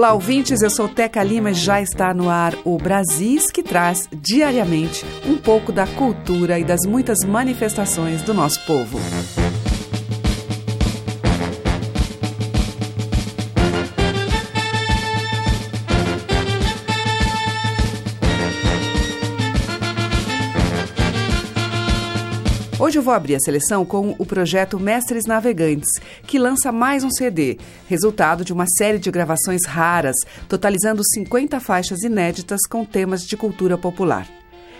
Olá, ouvintes. Eu sou Teca Lima e já está no ar o Brasis, que traz diariamente um pouco da cultura e das muitas manifestações do nosso povo. Hoje eu vou abrir a seleção com o projeto Mestres Navegantes, que lança mais um CD, resultado de uma série de gravações raras, totalizando 50 faixas inéditas com temas de cultura popular.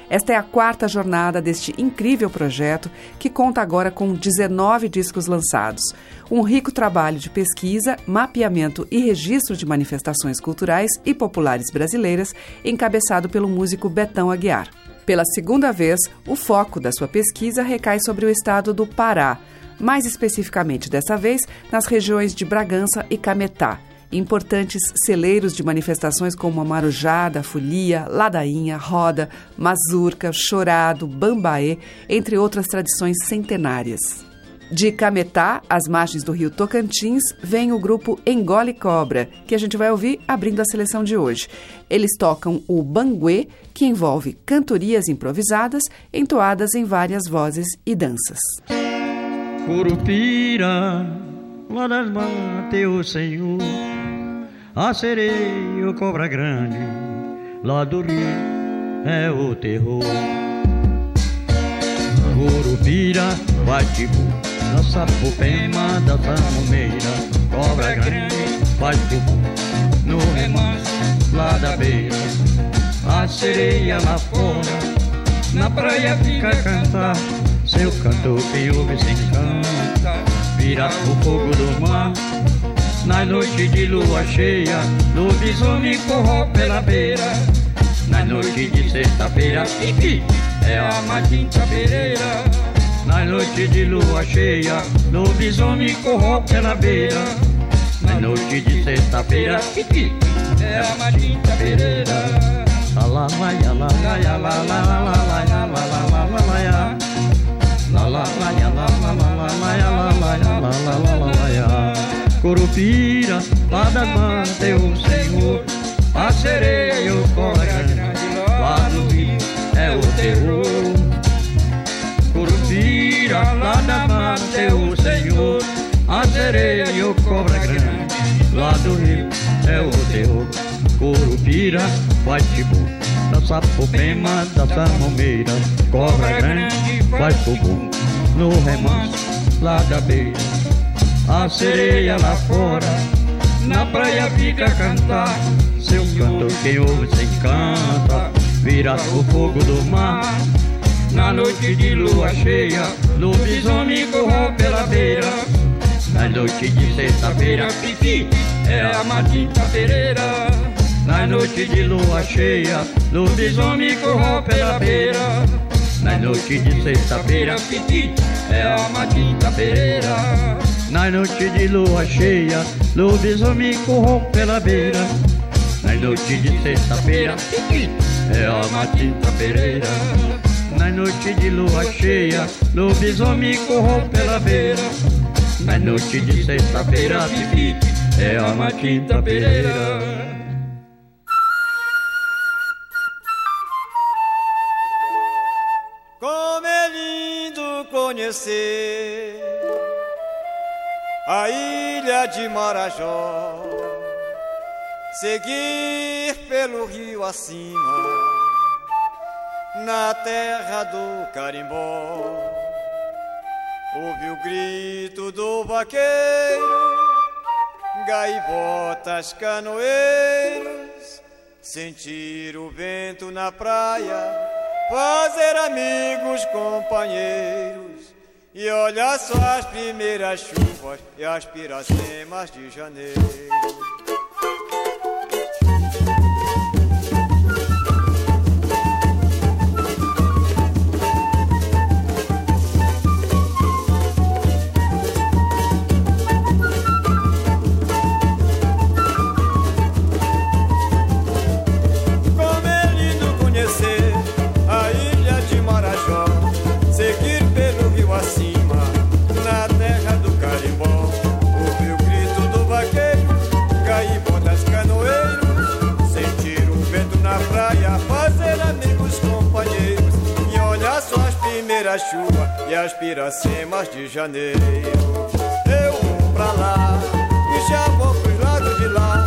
Esta é a quarta jornada deste incrível projeto, que conta agora com 19 discos lançados. Um rico trabalho de pesquisa, mapeamento e registro de manifestações culturais e populares brasileiras, encabeçado pelo músico Betão Aguiar. Pela segunda vez, o foco da sua pesquisa recai sobre o estado do Pará, mais especificamente dessa vez nas regiões de Bragança e Cametá, importantes celeiros de manifestações como a marujada, folia, ladainha, roda, mazurca, chorado, bambaê, entre outras tradições centenárias. De Cametá, às margens do rio Tocantins, vem o grupo Engole Cobra, que a gente vai ouvir abrindo a seleção de hoje. Eles tocam o banguê, que envolve cantorias improvisadas, entoadas em várias vozes e danças. Curupira, lá das matas, o Senhor, a sereia, o cobra grande, lá do rio, é o terror. Curupira, bate-bu, na sapopema da tamumeira, cobra grande faz bubu no remanso lá da beira. A sereia lá fora, na praia fica a cantar, seu canto que ouve se encanta, vira o fogo do mar. Na noite de lua cheia, lobisomem corró pela beira. Na noite de sexta-feira, é a Matinta Pereira. Na noite de lua cheia, lobisomem corró pela beira. Na noite de sexta-feira, é a Matinta Pereira. La la lá das matas é o a sereia, o grande, lá no rio é o terror. Curupira, lá da mata é o Senhor, a sereia e o cobra grande, lá do rio é o terror. Curupira, faz tipo, da sapopema, da samomeira, cobra grande, faz bubu, no remanso, lá da beira. A sereia lá fora, na praia fica a cantar, seu canto quem ouve se encanta, vira o fogo do mar. Na noite de lua cheia, lobisomem corró pela beira. Na noite de sexta-feira, pipi, é a Matita Pereira. Na noite de lua cheia, lobisomem corró pela beira. Na noite de sexta-feira, pipi, é a Matita Pereira. Na noite de lua cheia, lobisomem corró pela beira. Na noite de sexta-feira, pipi, é a Matita Pereira. Na noite de lua cheia, lobisomem corrou pela beira. Na noite de sexta-feira, pipi, é a Matinta Pereira. Como é lindo conhecer a ilha de Marajó, seguir pelo rio acima na terra do carimbó. Ouve o grito do vaqueiro, gaivotas, canoeiros, sentir o vento na praia, fazer amigos, companheiros, e olhar só as primeiras chuvas e as piracemas de janeiro. A chuva e as piracemas de janeiro. Eu vou pra lá e já vou pros lados de lá.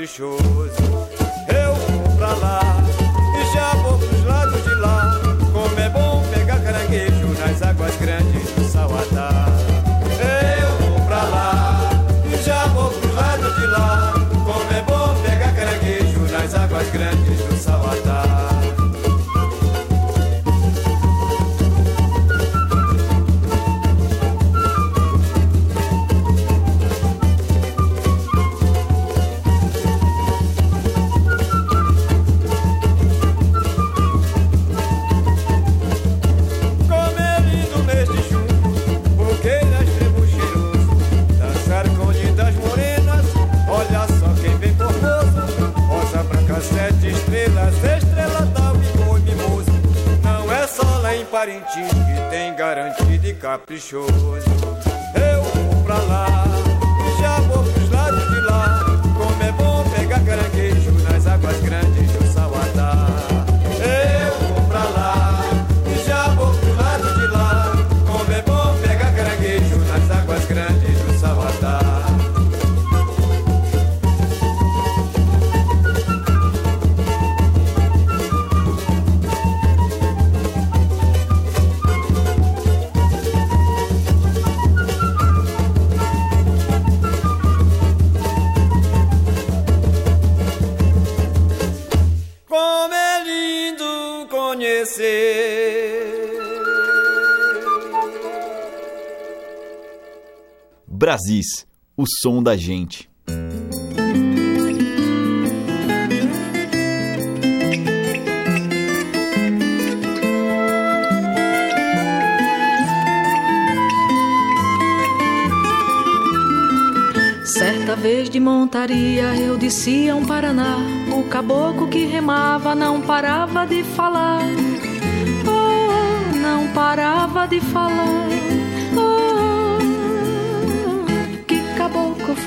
Garantido Parintins que tem garantido e caprichoso, eu vou pra lá, já vou pros Brasis, o som da gente. Certa vez de montaria eu descia um Paraná. O caboclo que remava não parava de falar. Oh, não parava de falar.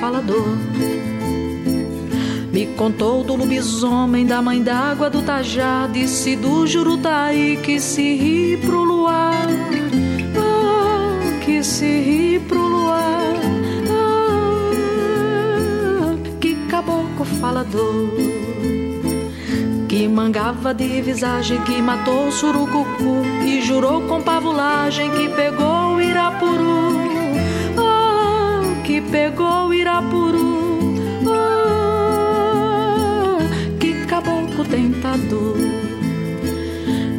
Falador. Me contou do lobisomem, da mãe d'água, do tajá, disse do jurutaí que se ri pro luar. Oh, que se ri pro luar. Ah, que caboclo falador. Que mangava de visagem, que matou o surucucu e jurou com pavulagem que pegou o Irapuru. Que pegou Irapuru. Ah, que caboclo tentador.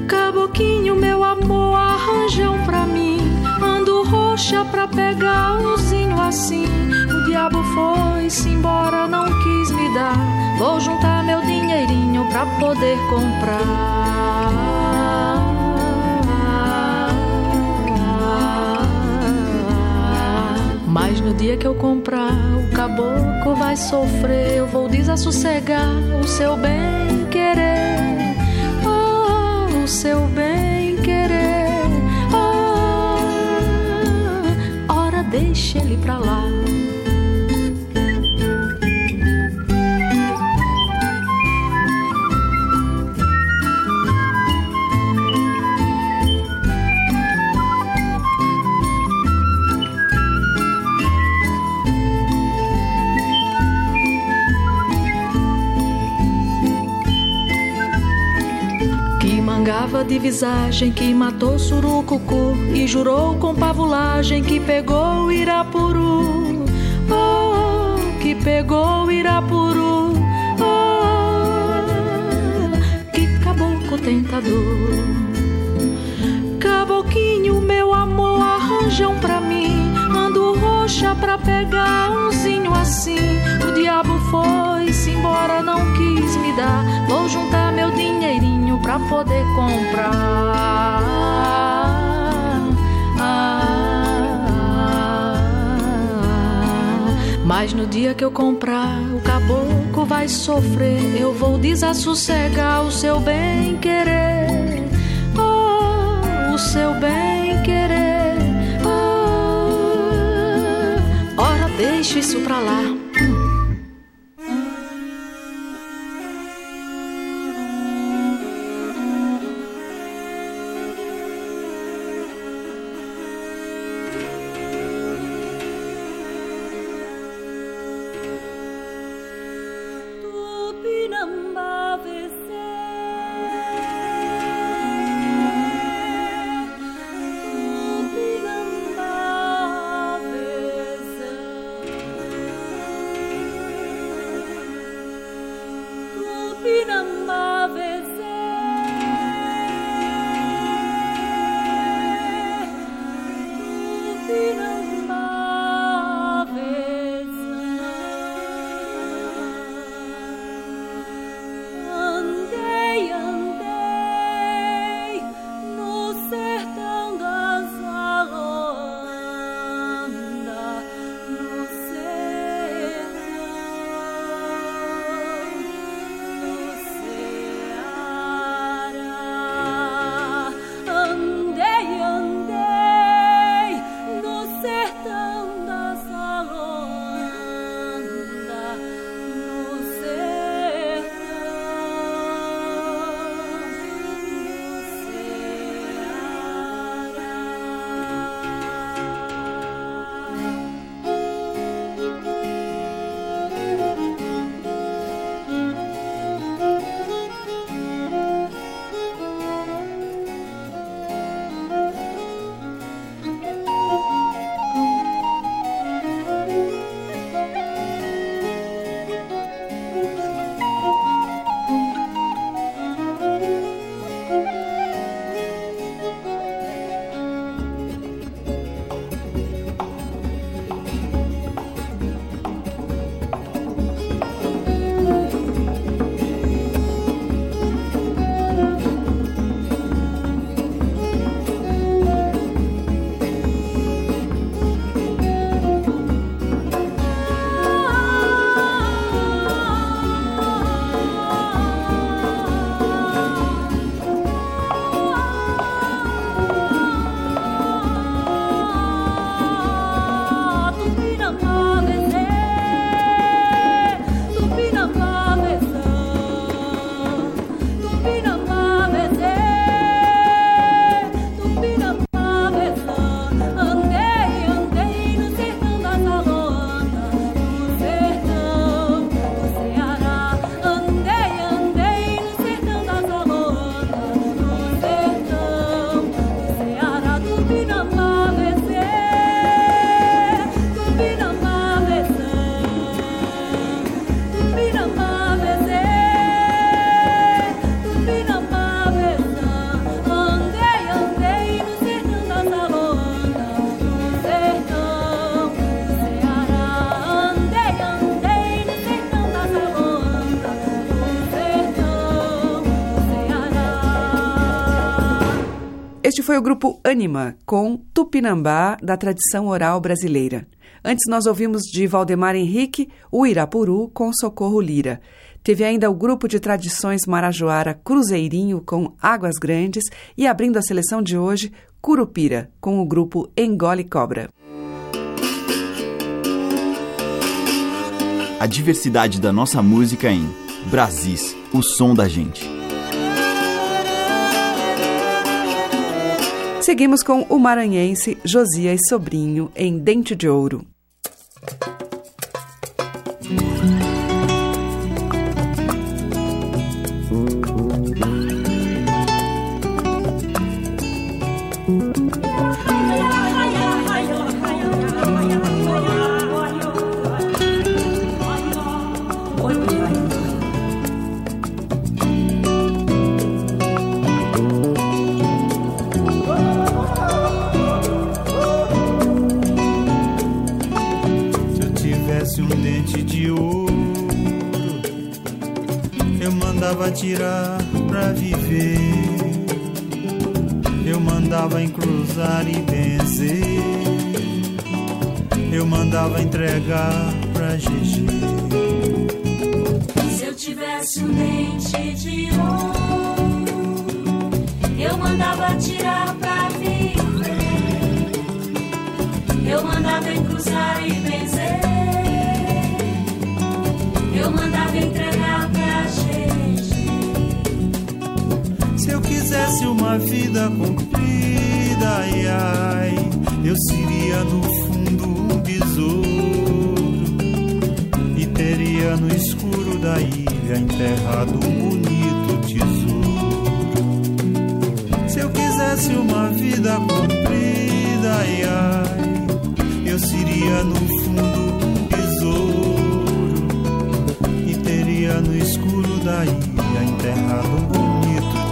Caboquinho, meu amor, arranja um pra mim. Ando roxa pra pegar umzinho assim. O diabo foi-se embora, não quis me dar. Vou juntar meu dinheirinho pra poder comprar. No dia que eu comprar, o caboclo vai sofrer. Eu vou desassossegar o seu bem querer. Oh, o seu bem querer. Oh, ora, deixa ele pra lá. De visagem, que matou surucucu e jurou com pavulagem que pegou Irapuru. Oh, que pegou Irapuru. Oh, que caboclo tentador. Caboquinho, meu amor, arranjam pra mim. Ando roxa pra pegar umzinho assim. O diabo foi-se embora, não quis me dar. Vou juntar meu dinheirinho pra poder comprar. Mas no dia que eu comprar, o caboclo vai sofrer. Eu vou desassossegar o seu bem querer. Oh, o seu bem querer. Oh, ora, deixa isso pra lá. Foi o grupo Anima, com Tupinambá, da tradição oral brasileira. Antes nós ouvimos de Valdemar Henrique o Irapuru com Socorro Lira. Teve ainda o grupo de tradições marajoara Cruzeirinho com Águas Grandes e abrindo a seleção de hoje, Curupira, com o grupo Engole Cobra. A diversidade da nossa música em Brasis, o som da gente. Seguimos com o maranhense Josias Sobrinho em Dente de Ouro. Tirar pra viver. Eu mandava encruzar e benzer. Eu mandava entregar pra GG. Se eu tivesse um dente de ouro, eu mandava tirar pra viver. Eu mandava encruzar e benzer. Eu mandava entregar pra quisesse uma vida comprida, ai ai, eu seria no fundo um besouro e teria no escuro da ilha enterrado um bonito tesouro. Se eu quisesse uma vida comprida, ai ai, eu seria no fundo um besouro e teria no escuro da ilha enterrado um bonito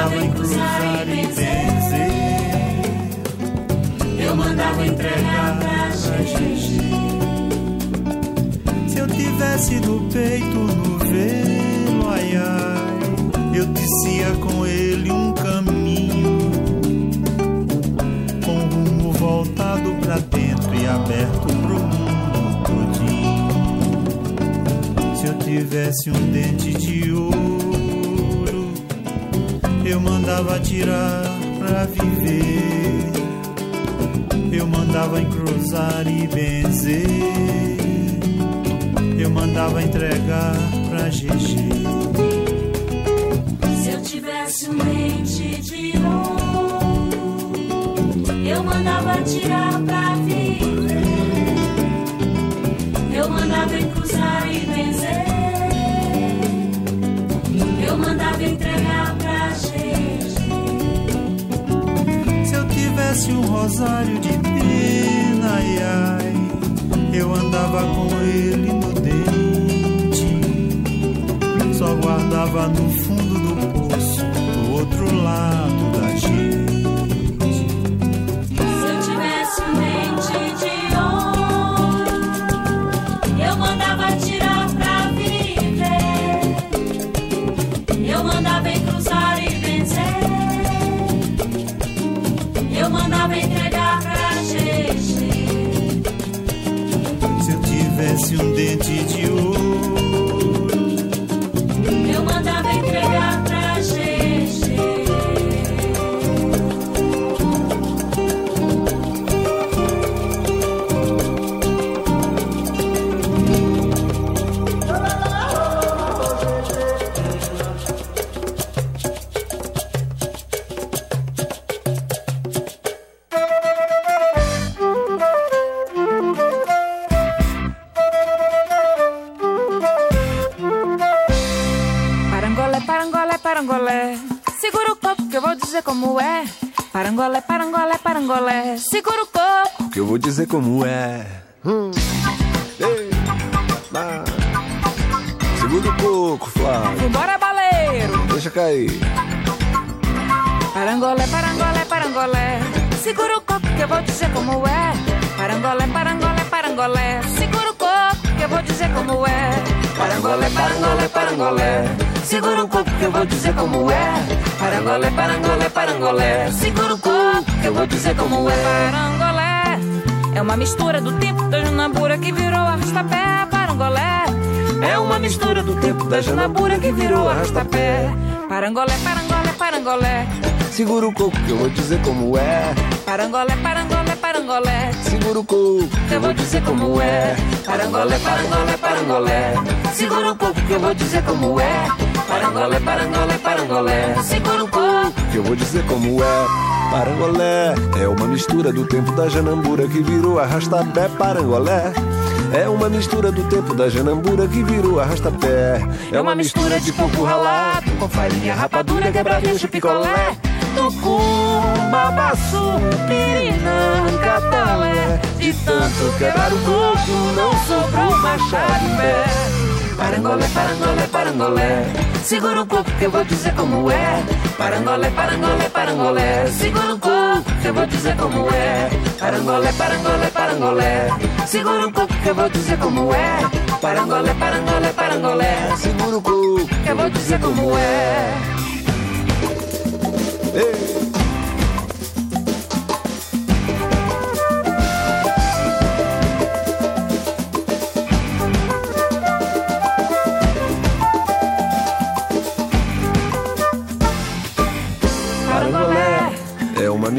Mandava encruzar e benzer. Eu mandava entregar pra gente. Se eu tivesse no peito no velo, ai ai, eu tecia com ele um caminho, com o rumo voltado pra dentro e aberto pro mundo todinho. Se eu tivesse um dente de ouro, eu mandava tirar pra viver. Eu mandava encruzar e benzer. Eu mandava entregar pra GG. Se eu tivesse um dente de ouro, eu mandava tirar tivesse um rosário de pena, ai ai, eu andava com ele no dente. Só guardava no fundo do poço, do outro lado da gente. Parangolé, parangolé, parangolé. Segura o coco que eu vou dizer como é. Parangolé, parangolé, parangolé. Segura o coco que eu vou dizer como é. Parangolé, parangolé, parangolé. Segura o coco que eu vou dizer como é. Parangolé é uma mistura do tempo da Junabura que virou arrastapé. Parangolé é uma mistura do tempo da Junabura que virou arrastapé. Parangolé, parangolé, parangolé. Segura o coco que eu vou dizer como é. Parangolé, parangolé, parangolé. Segura o coco que eu vou dizer como é. Parangolé, parangolé, parangolé. Segura o coco que eu vou dizer como é. Parangolé, parangolé, parangolé. Segura o coco que eu vou dizer como é. Parangolé é uma mistura do tempo da Janambura que virou arrastapé. Parangolé É uma mistura do tempo da janambura que virou arrasta-pé. É uma mistura de coco ralado com farinha, rapadura, quebradinho de picolé. Tucum, babaçu, pirinã, catalé. De tanto quebrar o coco, não sobrou machado em pé. Parangolé, parangolé, parangolé. Segura o coco que eu vou dizer como é. Parangolé, parangolé, parangolé. Segura o coco que eu vou dizer como é. Parangolé, parangolé, parangolé. Segura o coco que eu vou dizer como é. Parangolé, parangolé, parangolé. Segura o coco Que eu vou dizer como é. Ei.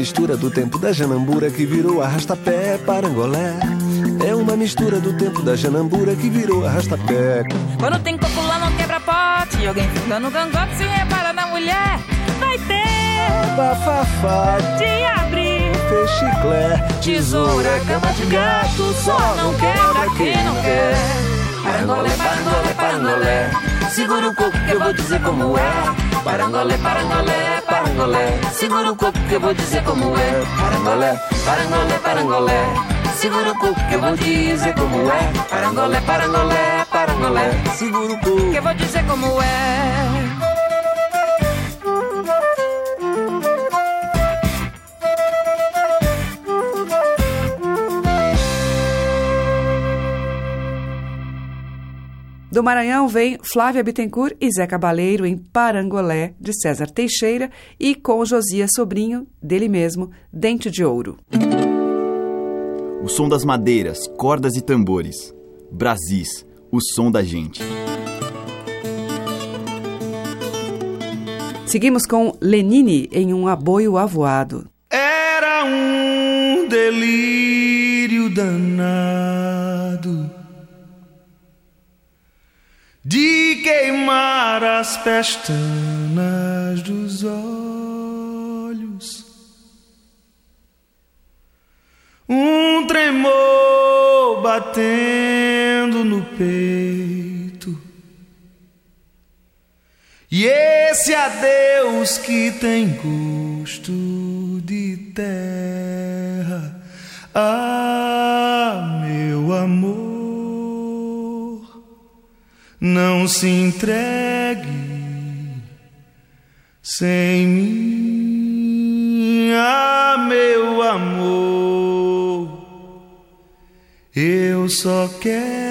Mistura do tempo da janambura que virou arrasta-pé. Parangolé é uma mistura do tempo da janambura que virou arrasta-pé. Quando tem coco lá não quebra pote. E alguém fungando gangote se repara na mulher. Vai ter Bafafá, de abrir. chiclé, Tesoura, cama de gato, só não quebra quem não quer. Parangolé, parangolé, parangolé. Segura o coco que eu vou dizer como é. Parangolé, parangolé, parangolé. Segura o coco que eu vou dizer como é. Parangolé, parangolé, parangolé. Segura o coco que eu vou dizer como é. Parangolé, parangolé, parangolé. segura o coco. Que eu vou dizer como é. Do Maranhão vem Flávia Bittencourt e Zé Cabaleiro em Parangolé, de César Teixeira, e com Josias Sobrinho, dele mesmo, Dente de Ouro. O som das madeiras, cordas e tambores. Brasis, o som da gente. Seguimos com Lenine em um aboio avoado. Era um delírio danado de queimar as pestanas dos olhos. Um tremor batendo no peito. E esse adeus que tem gosto de terra, ah, meu amor, não se entregue sem mim, ah, meu amor, eu só quero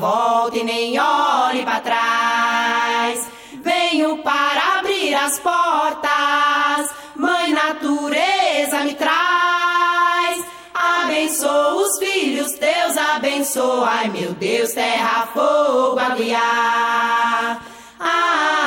volta e nem olhe para trás. Venho para abrir as portas, Mãe Natureza me traz. Abençoa os filhos, Deus abençoa. Ai meu Deus, terra, fogo, aguiar. Ah,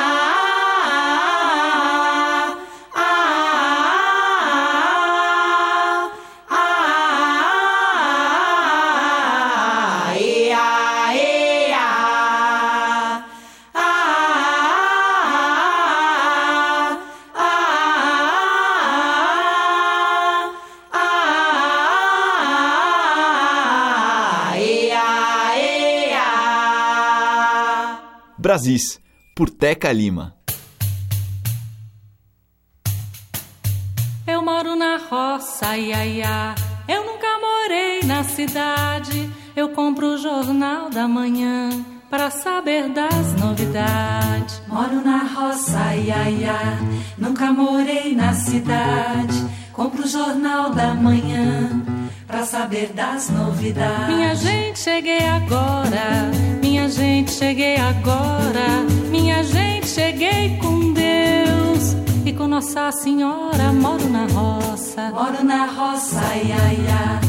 Brasis, por Teca Lima. Eu moro na roça, ia, ia. Eu nunca morei na cidade. Eu compro o jornal da manhã para saber das novidades. Moro na roça, ia, ia. Nunca morei na cidade. Compro o jornal da manhã para saber das novidades. Minha gente, cheguei agora. Minha gente, cheguei agora. Minha gente, cheguei com Deus. E com Nossa Senhora moro na roça. Moro na roça, ia, ia.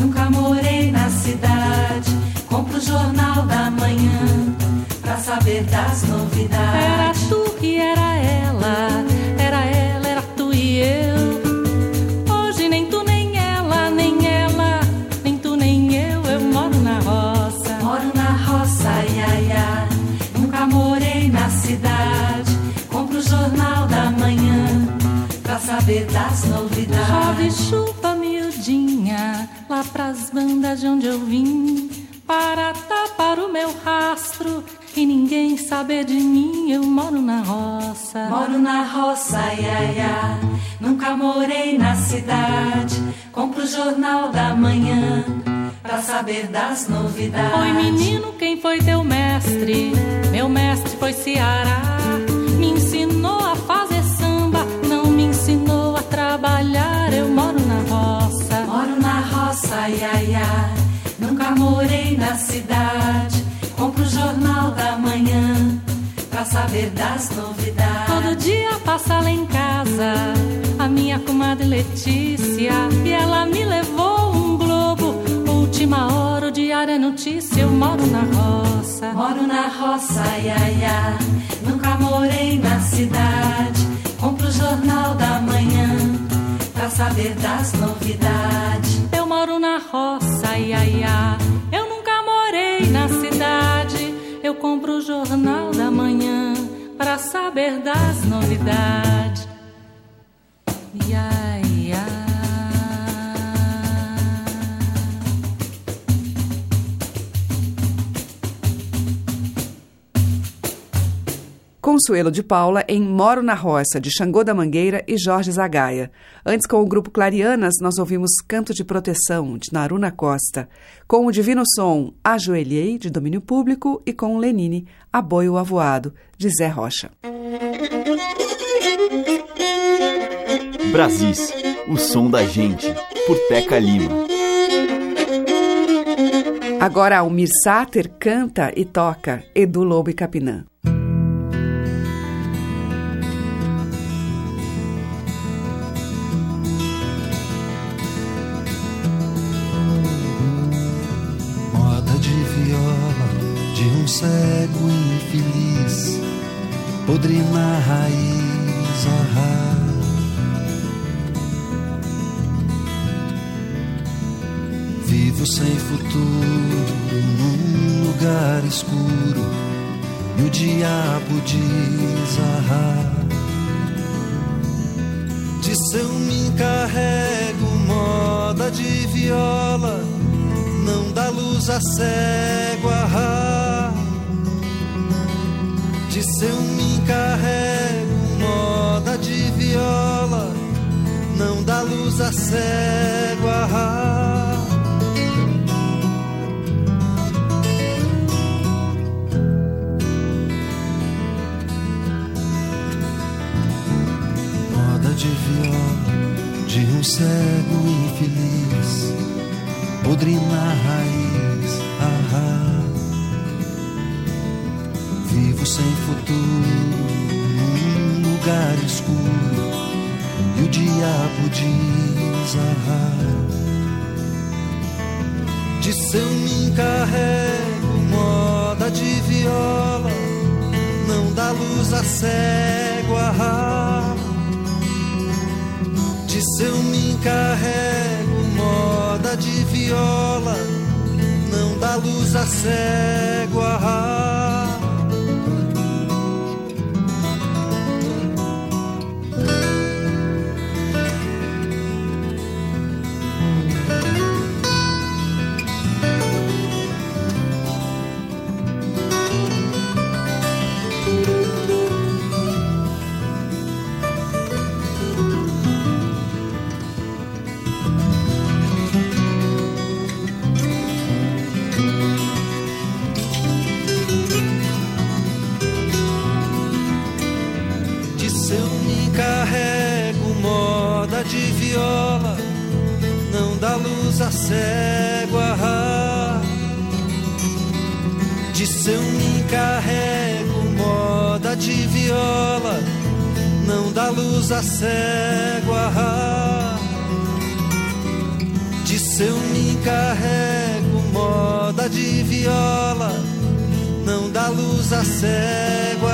Nunca morei na cidade. Compro o jornal da manhã pra saber das novidades. Era tu e era Chove, chupa, miudinha, lá pras bandas de onde eu vim. Para tapar o meu rastro e ninguém saber de mim. Eu moro na roça. Moro na roça, ia, ia. Nunca morei na cidade. Compro o jornal da manhã pra saber das novidades. Oi, menino, quem foi teu mestre? Meu mestre foi Ceará. Roça, ia, ia. Nunca morei na cidade. Compro o jornal da manhã pra saber das novidades. Todo dia passa lá em casa a minha comadre Letícia e ela me levou um globo. Última hora, o diário é notícia. Eu moro na roça. Moro na roça, ia, ia. Nunca morei na cidade. Compro o jornal da manhã pra saber das novidades. Eu moro na roça, ia, ia. Eu nunca morei na cidade. Eu compro o jornal da manhã pra saber das novidades. Ia, Consuelo de Paula em Moro na Roça, de Xangô da Mangueira e Jorge Zagaia. Antes, com o grupo Clarianas, nós ouvimos Canto de Proteção, de Naruna Costa. Com o Divino Som, Ajoelhei, de domínio público. E com o Lenine, Aboio Avoado, de Zé Rocha. Brasis, o som da gente, por Teca Lima. Agora, Almir Sater canta e toca Edu Lobo e Capinã. Podre na raiz, ah, Vivo sem futuro num lugar escuro, e o diabo diz ah, De seu me encarrego moda de viola, não dá luz a cego ah, De seu me encarrego moda de viola, não dá luz a cego ah, de viola de um cego infeliz, podre na raiz, sem futuro num lugar escuro e o diabo diz, ah. De seu me encarrego moda de viola, não dá luz a cego, ah, ah. Se eu me encarrego moda de viola, não dá luz a cego. Ah, luz a cego. Ah, de seu encarrego moda de viola, não dá luz a cego. Ah, de seu encarrego moda de viola, não dá luz a cego.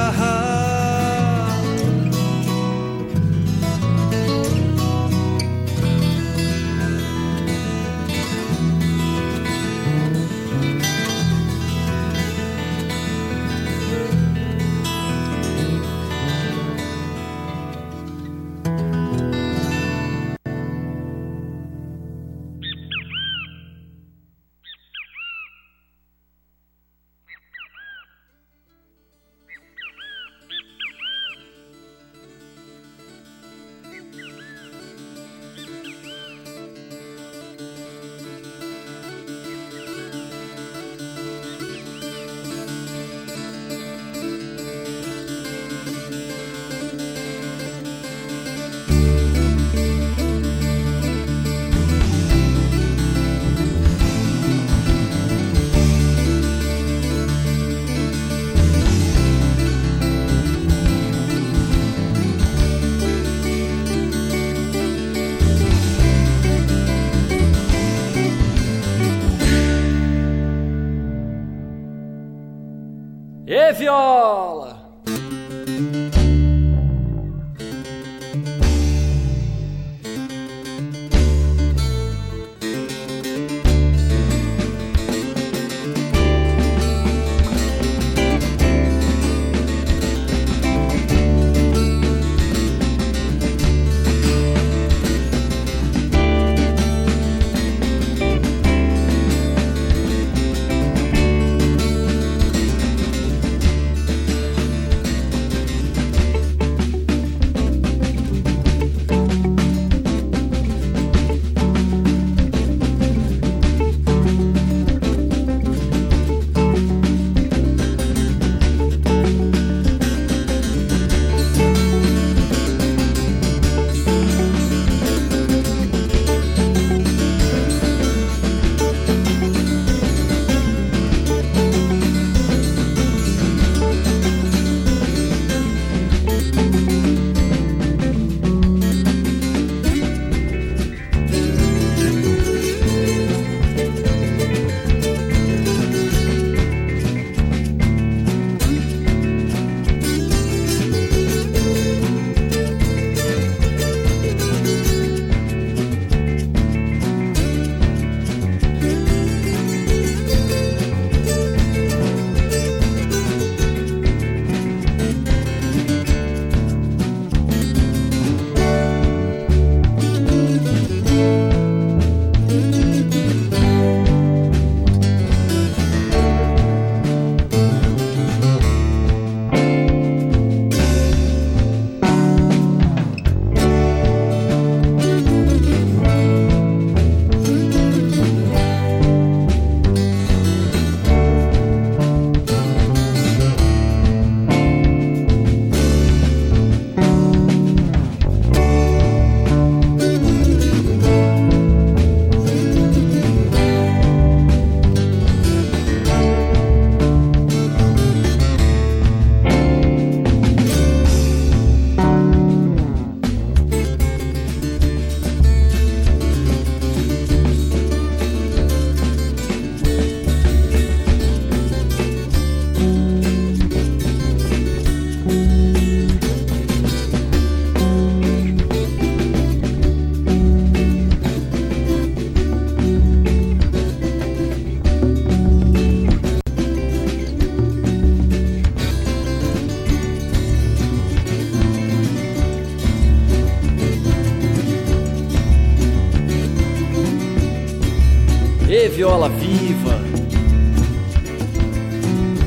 Viola viva!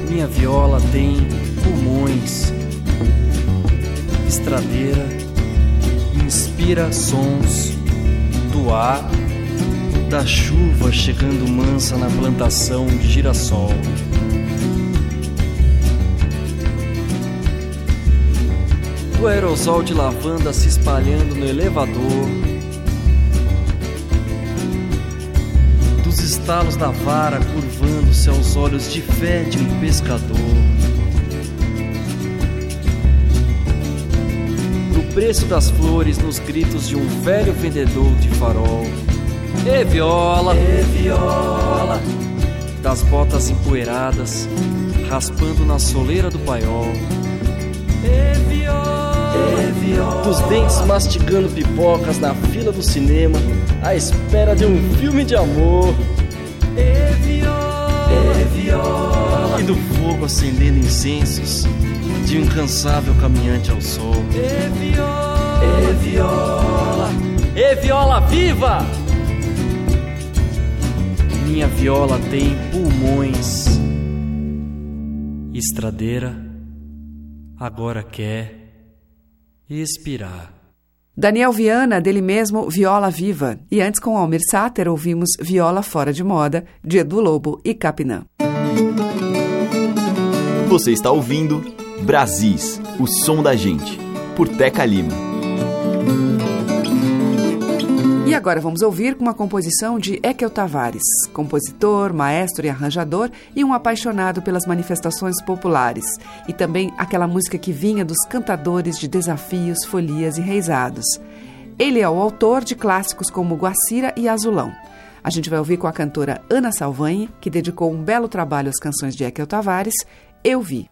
Minha viola tem pulmões, estradeira, inspira sons do ar, da chuva chegando mansa na plantação de girassol. Do aerosol de lavanda se espalhando no elevador. Estalos da vara curvando-se aos olhos de fé de um pescador. Do preço das flores nos gritos de um velho vendedor de farol. E viola, e viola, das botas empoeiradas, raspando na soleira do paiol. E viola, e viola, dos dentes mastigando pipocas na fila do cinema, à espera de um filme de amor. E viola, e viola, e do fogo acendendo incensos de um incansável caminhante ao sol. E viola, e viola, e viola viva! Minha viola tem pulmões. Estradeira agora quer expirar. Daniel Viana, dele mesmo, Viola Viva. E antes, com Almir Sater, ouvimos Viola Fora de Moda, de Edu Lobo e Capinã. Você está ouvindo Brasis, o som da gente, por Teca Lima. E agora vamos ouvir uma composição de Ekel Tavares, compositor, maestro e arranjador e um apaixonado pelas manifestações populares, e também aquela música que vinha dos cantadores de desafios, folias e reisados. Ele é o autor de clássicos como Guacira e Azulão. A gente vai ouvir com a cantora Ana Salvanha, que dedicou um belo trabalho às canções de Ekel Tavares, Eu Vi.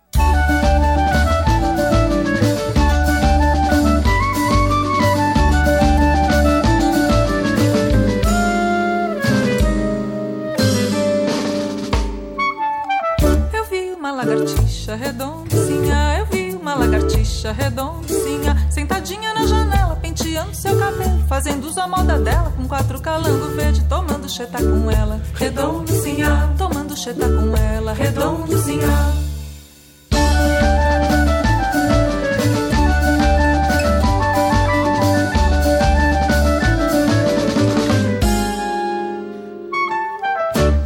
Lagartixa eu vi uma lagartixa redondinha, sentadinha na janela, penteando seu cabelo, fazendo uso à moda dela, com quatro calango verde, tomando cheta com ela, redondinha, tomando cheta com ela, redondinha.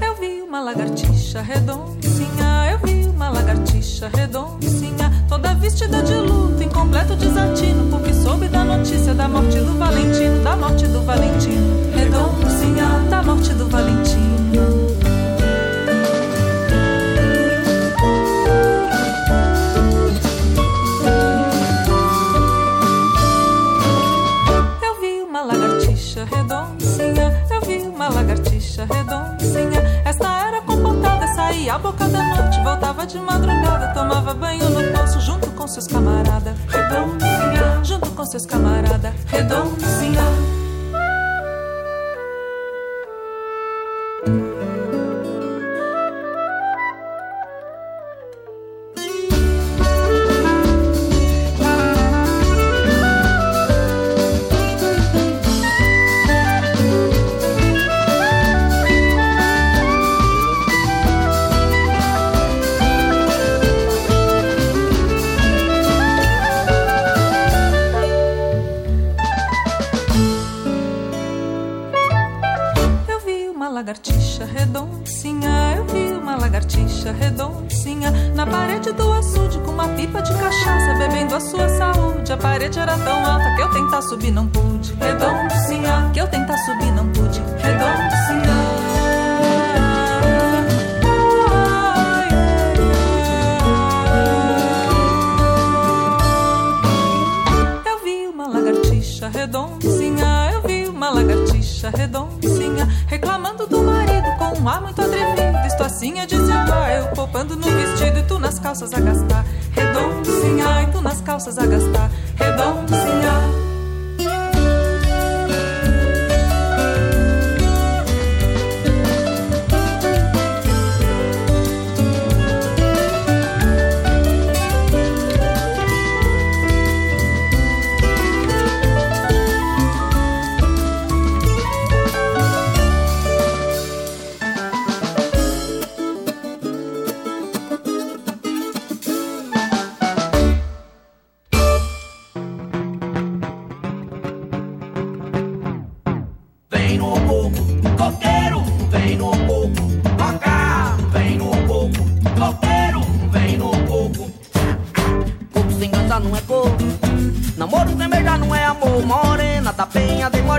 Eu lagartixa redondinha, toda vestida de luto, em completo desatino, porque soube da notícia da morte do Valentino, da morte do Valentino, redondinha, da morte do Valentino. Eu vi uma lagartixa redondinha, eu vi uma lagartixa redondinha. Saía à boca da noite, voltava de madrugada, tomava banho no poço junto com seus camaradas. Redondinha, junto com seus camaradas. Redondinha.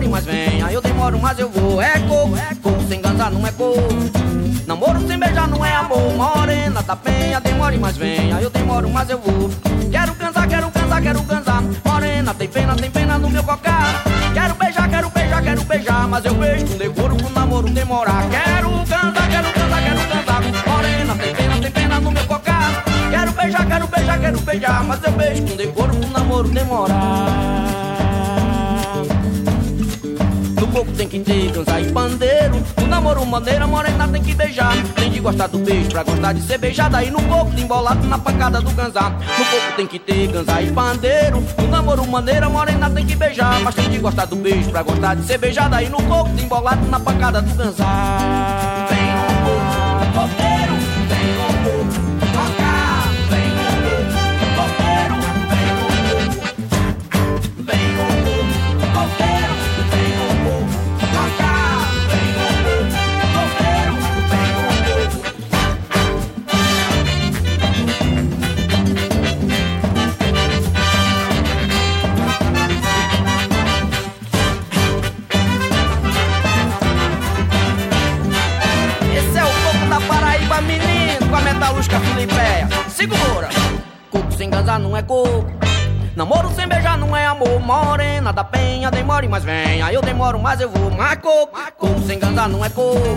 Mas venha, eu demoro mas eu vou, é coco, é coco sem ganza não é coco. Namoro sem beijar não é amor, morena da penha, demore mas venha, eu demoro mas eu vou. Quero cansar, quero cansar, quero cansar, morena tem pena, tem pena no meu cocá. Quero beijar, quero beijar, quero beijar, mas eu beijo com decoro pro namoro demorar. Quero cansar, quero cansar, quero cansar, morena tem pena, tem pena no meu cocá. Quero beijar, quero beijar, quero beijar, mas eu beijo com decoro pro namoro demorar. Coco tem que ter cansa e pandeiro. No namoro maneira, morena tem que beijar. Tem de gostar do beijo pra gostar de ser beijada. E no coco tem embolado na pancada do ganzá. No coco tem que ter ganzá e pandeiro. No namoro maneira, morena tem que beijar. Mas tem de gostar do beijo pra gostar de ser beijada. E no coco tem embolado na pancada do ganzá. Ganzar não é coco. Namoro sem beijar não é amor, morena da penha, demore, mas venha. Eu demoro, mas eu vou, mas coco. Sem ganzar não é coco.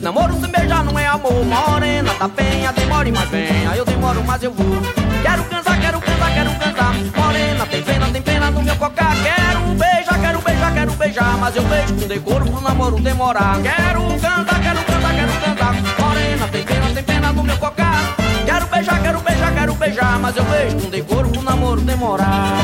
Namoro sem beijar não é amor, morena da penha, demore, mas venha. Eu demoro, mas eu vou. Quero cansar, quero cansar, quero cansar. Morena, tem pena, tem pena no meu cocá. Quero beijar, quero beijar, quero beijar. Mas eu beijo com decoro pro namoro demorar. Quero cantar, quero cantar, beijar. Mas eu beijo com decoro pro namoro demorar.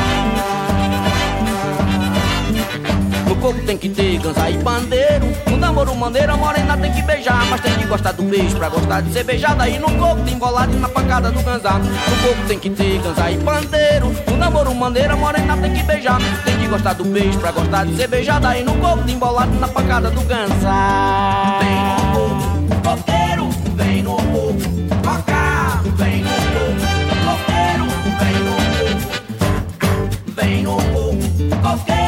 No coco tem que ter ganza e pandeiro. No namoro maneira, morena tem que beijar. Mas tem que gostar do beijo pra gostar de ser beijada. E no coco tem embolado na pancada do ganzá. No coco tem que ter ganza e pandeiro. No namoro maneira, morena tem que beijar. Tem que gostar do beijo pra gostar de ser beijada. E no coco tem embolado na pancada do ganzá. Vem no coqueiro, coco, coqueiro,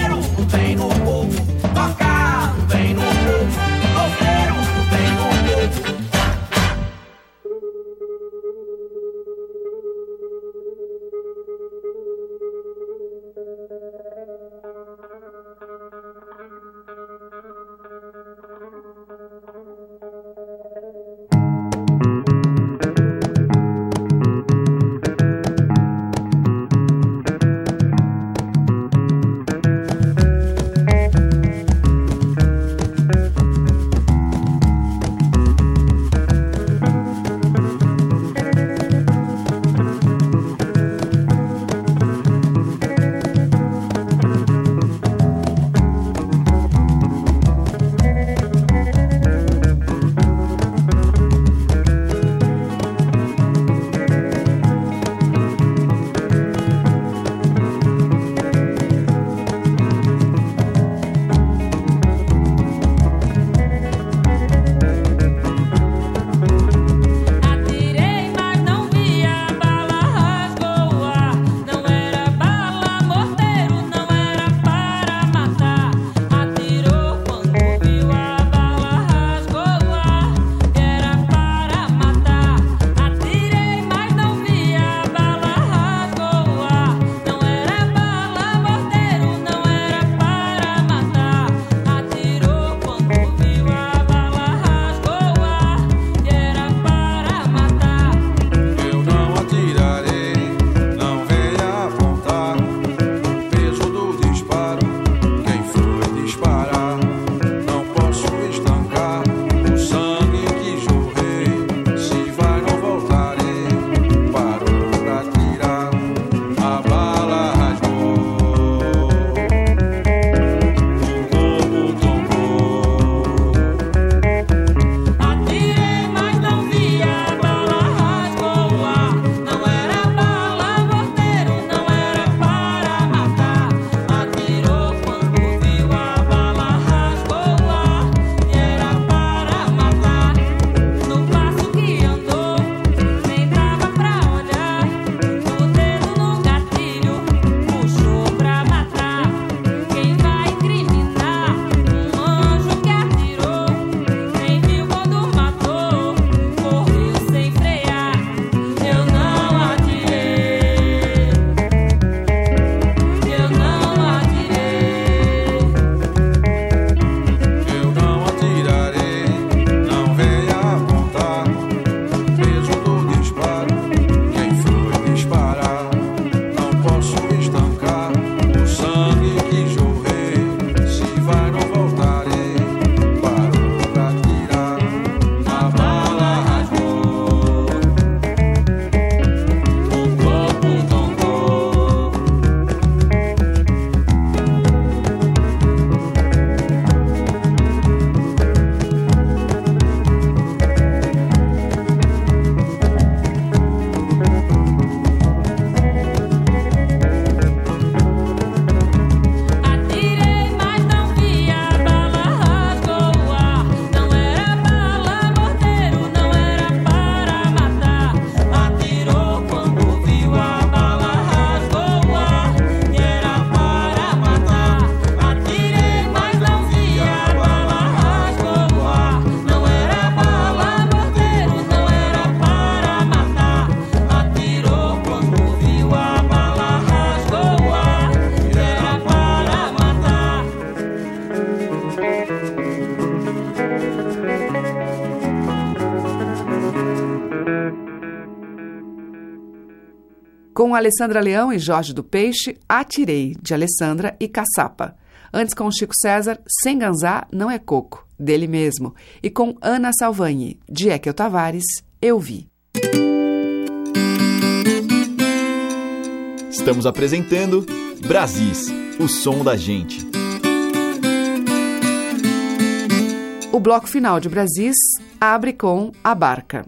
Com Alessandra Leão e Jorge do Peixe, Atirei, de Alessandra e Caçapa. Antes com Chico César, Sem Ganzá Não é Coco, dele mesmo. E com Ana Salvani, de Ekel Tavares, Eu Vi. Estamos apresentando Brasis, o som da gente. O bloco final de Brasis abre com A Barca.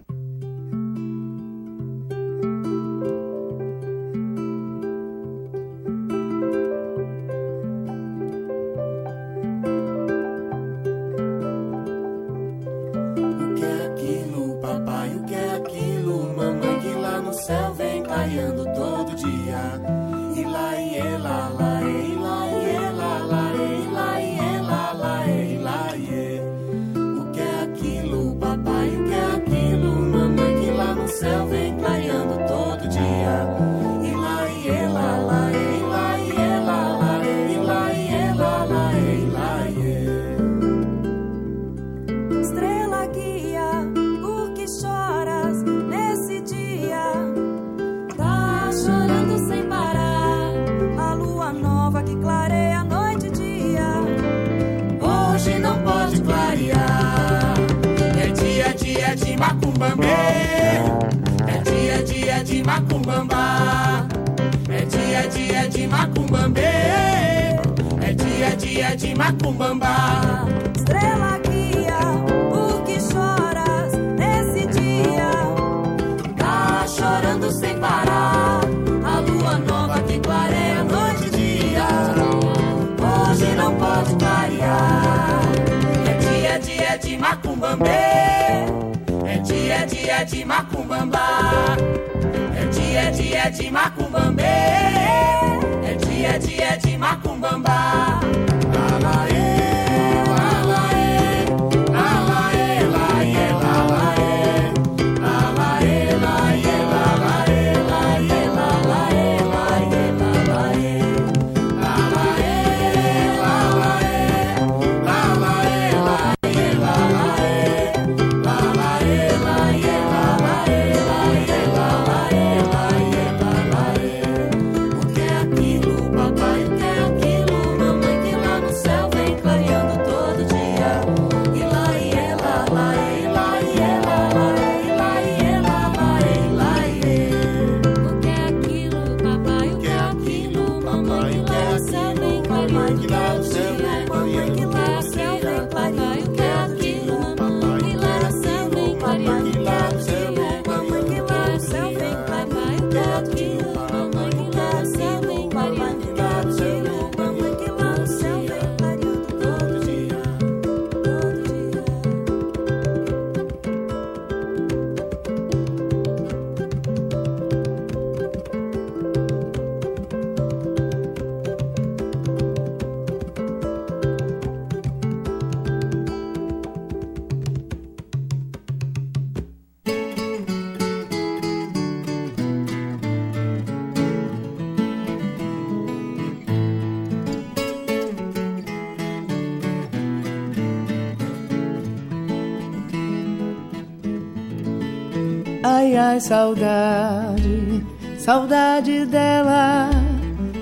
Ai, ai, saudade, saudade dela.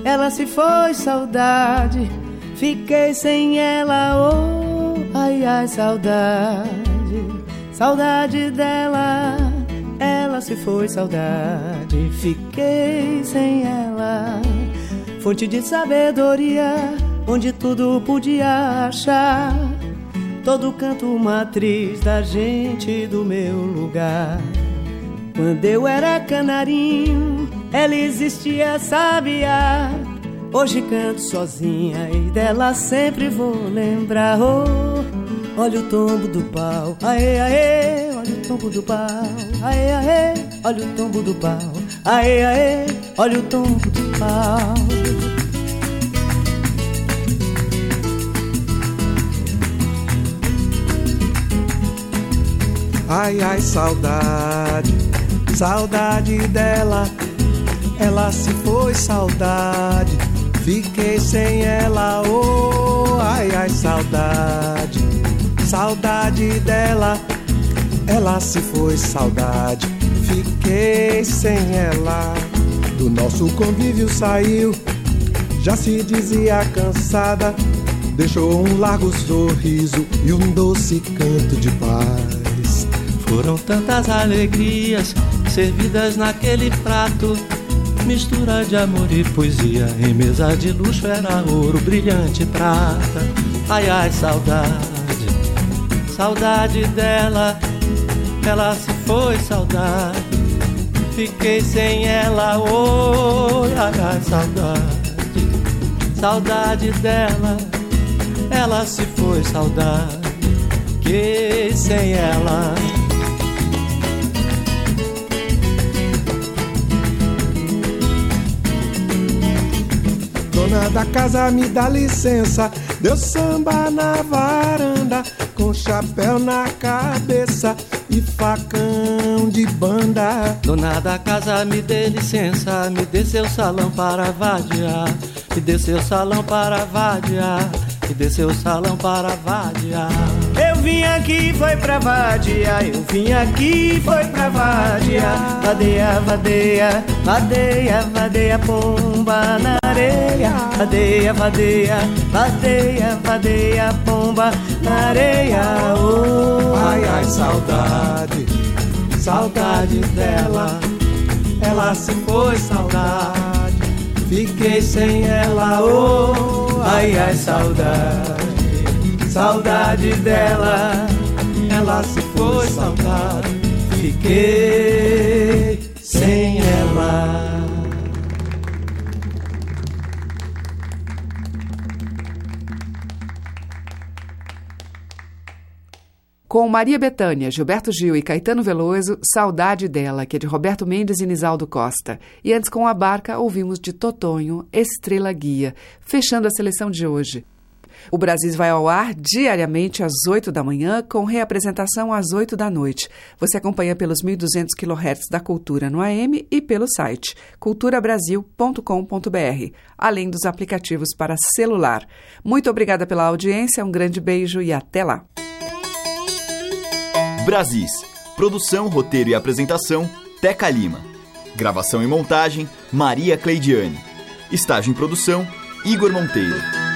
Ela se foi, saudade, fiquei sem ela. Oh, ai, ai, saudade, saudade dela. Ela se foi, saudade, fiquei sem ela. Fonte de sabedoria, onde tudo podia achar. Todo canto matriz da gente do meu lugar. Quando eu era canarinho, ela existia, sabia. Hoje canto sozinha e dela sempre vou lembrar. Oh, olha o tombo do pau, aê, aê, olha o tombo do pau, aê, aê, olha o tombo do pau, aê, aê, olha o tombo do pau. Ai, ai, saudade Saudade dela, ela se foi, saudade. Fiquei sem ela, oh, ai, ai, saudade. Saudade dela, ela se foi, saudade. Fiquei sem ela. Do nosso convívio saiu, já se dizia cansada. Deixou um largo sorriso e um doce canto de paz. Foram tantas alegrias servidas naquele prato. Mistura de amor e poesia em mesa de luxo era ouro, brilhante prata. Ai ai, saudade, saudade dela, ela se foi, saudade. Fiquei sem ela, oi, ai ai, saudade, saudade dela, ela se foi, saudade. Fiquei sem ela. Da casa me dá licença, deu samba na varanda, com chapéu na cabeça e facão de banda. Dona da casa, me dê licença, me dê seu salão para vadiar, me dê seu salão para vadiar, me dê seu salão para vadiar. Vim aqui, foi pra vadia, eu vim aqui, foi pra vadia. Vadeia, vadeia, vadeia, vadeia, pomba na areia. Vadeia, vadeia, vadeia, vadeia, pomba na areia. Oh, Ai, ai, saudade, saudade dela, ela se foi, saudade. Fiquei sem ela, oh, ai, ai, saudade. Saudade dela, ela se foi, saudade. Fiquei sem ela. Com Maria Bethânia, Gilberto Gil e Caetano Veloso, Saudade dela, que é de Roberto Mendes e Nisaldo Costa. E antes com a barca, ouvimos de Totonho, Estrela Guia, fechando a seleção de hoje. O Brasil vai ao ar diariamente às 8 da manhã, com reapresentação às 8 da noite. Você acompanha pelos 1.200 kHz da Cultura no AM e pelo site culturabrasil.com.br, além dos aplicativos para celular. Muito obrigada pela audiência, um grande beijo e até lá. Brasis. Produção, roteiro e apresentação, Teca Lima. Gravação e montagem, Maria Cleidiane. Estágio em produção, Igor Monteiro.